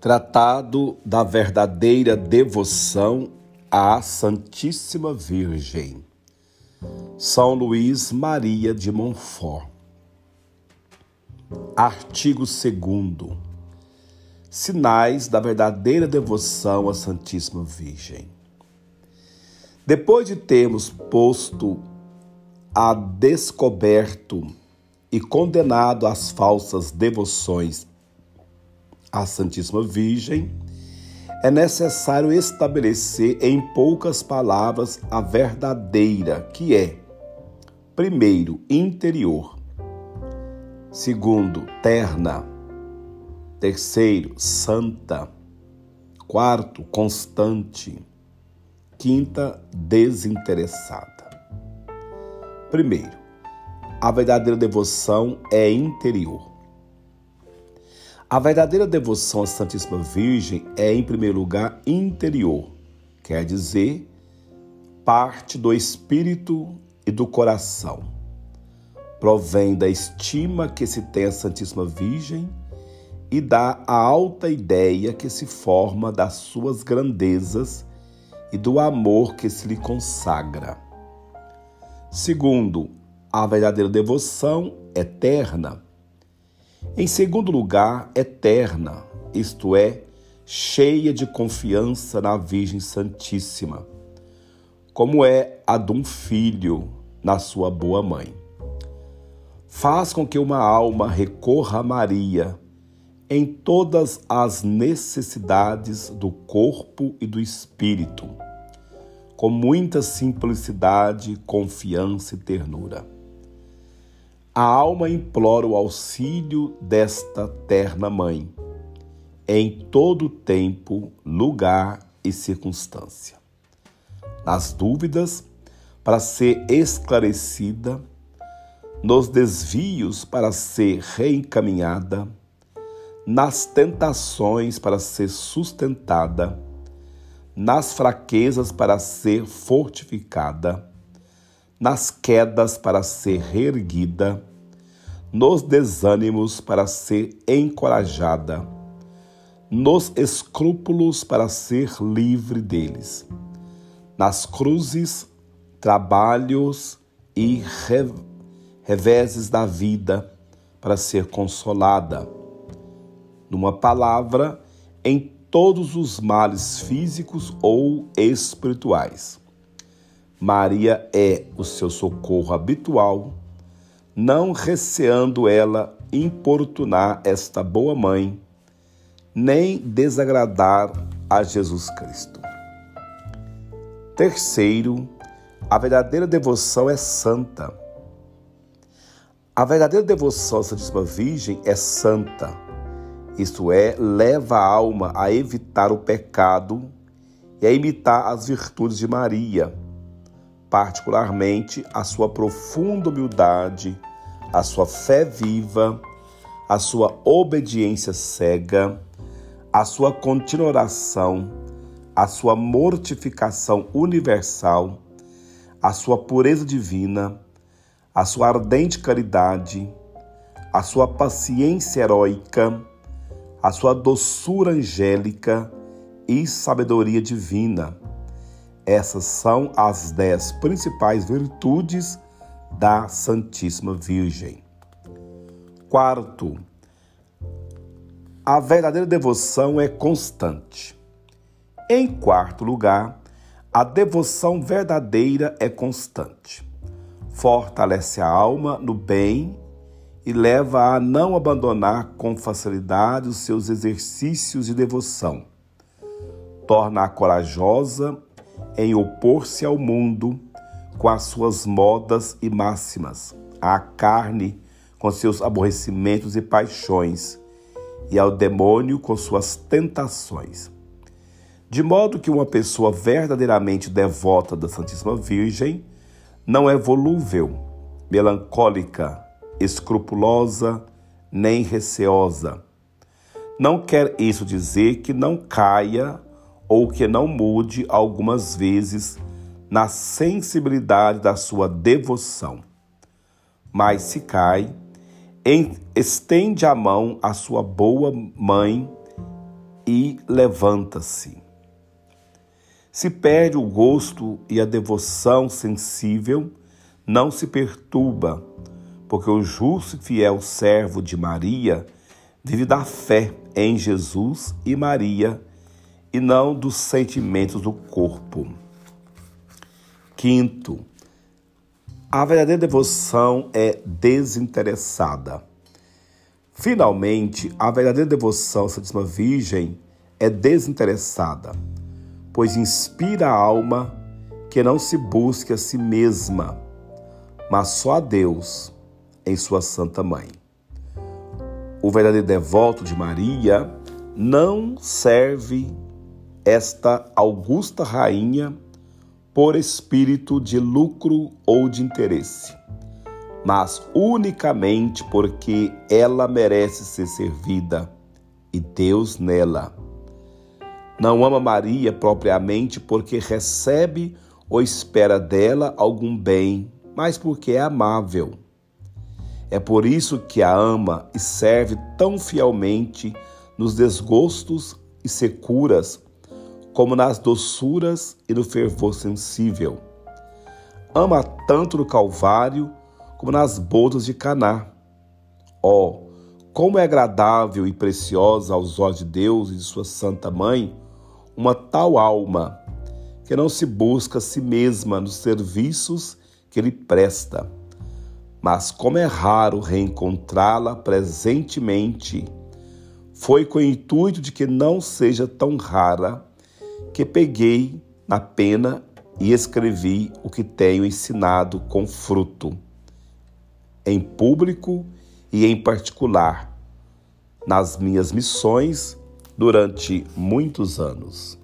Tratado da verdadeira devoção à Santíssima Virgem. São Luís Maria de Montfort. Artigo 2 Sinais da verdadeira devoção à Santíssima Virgem. Depois de termos posto a descoberto e condenado as falsas devoções à Santíssima Virgem, é necessário estabelecer em poucas palavras a verdadeira, que é, primeiro, interior, segundo, terna, terceiro, santa, quarto, constante, quinta, desinteressada. Primeiro, a verdadeira devoção é interior. A verdadeira devoção à Santíssima Virgem é, em primeiro lugar, interior, quer dizer, parte do espírito e do coração. Provém da estima que se tem à Santíssima Virgem e da alta ideia que se forma das suas grandezas e do amor que se lhe consagra. Segundo, a verdadeira devoção eterna em segundo lugar, eterna, isto é, cheia de confiança na Virgem Santíssima, como é a de um filho na sua boa mãe. Faz com que uma alma recorra a Maria em todas as necessidades do corpo e do espírito, com muita simplicidade, confiança e ternura. A alma implora o auxílio desta terna mãe, em todo tempo, lugar e circunstância. Nas dúvidas, para ser esclarecida, nos desvios, para ser reencaminhada, nas tentações, para ser sustentada, nas fraquezas, para ser fortificada nas quedas para ser reerguida, nos desânimos para ser encorajada, nos escrúpulos para ser livre deles, nas cruzes, trabalhos e reveses da vida para ser consolada. Numa palavra, em todos os males físicos ou espirituais. Maria é o seu socorro habitual, não receando ela importunar esta boa mãe, nem desagradar a Jesus Cristo. Terceiro, a verdadeira devoção é santa. A verdadeira devoção à Santíssima Virgem é santa, isto é, leva a alma a evitar o pecado e a imitar as virtudes de Maria particularmente a sua profunda humildade, a sua fé viva, a sua obediência cega, a sua contínua oração, a sua mortificação universal, a sua pureza divina, a sua ardente caridade, a sua paciência heróica, a sua doçura angélica e sabedoria divina essas são as dez principais virtudes da Santíssima Virgem. Quarto, a verdadeira devoção é constante. Em quarto lugar, a devoção verdadeira é constante. Fortalece a alma no bem e leva a não abandonar com facilidade os seus exercícios de devoção. Torna-a corajosa em opor-se ao mundo com as suas modas e máximas, à carne com seus aborrecimentos e paixões, e ao demônio com suas tentações. De modo que uma pessoa verdadeiramente devota da Santíssima Virgem não é volúvel, melancólica, escrupulosa, nem receosa. Não quer isso dizer que não caia ou que não mude algumas vezes na sensibilidade da sua devoção. Mas se cai, estende a mão à sua boa mãe e levanta-se. Se perde o gosto e a devoção sensível, não se perturba, porque o justo e fiel servo de Maria vive da fé em Jesus e Maria e não dos sentimentos do corpo. Quinto, a verdadeira devoção é desinteressada. Finalmente, a verdadeira devoção à Santíssima Virgem é desinteressada, pois inspira a alma que não se busque a si mesma, mas só a Deus em sua Santa Mãe. O verdadeiro devoto de Maria não serve esta augusta rainha por espírito de lucro ou de interesse, mas unicamente porque ela merece ser servida e Deus nela. Não ama Maria propriamente porque recebe ou espera dela algum bem, mas porque é amável. É por isso que a ama e serve tão fielmente nos desgostos e securas como nas doçuras e no fervor sensível. Ama tanto no Calvário como nas bodas de Caná. Oh, como é agradável e preciosa aos olhos de Deus e de sua Santa Mãe uma tal alma que não se busca a si mesma nos serviços que lhe presta. Mas como é raro reencontrá-la presentemente, foi com o intuito de que não seja tão rara que peguei na pena e escrevi o que tenho ensinado com fruto, em público e em particular, nas minhas missões durante muitos anos.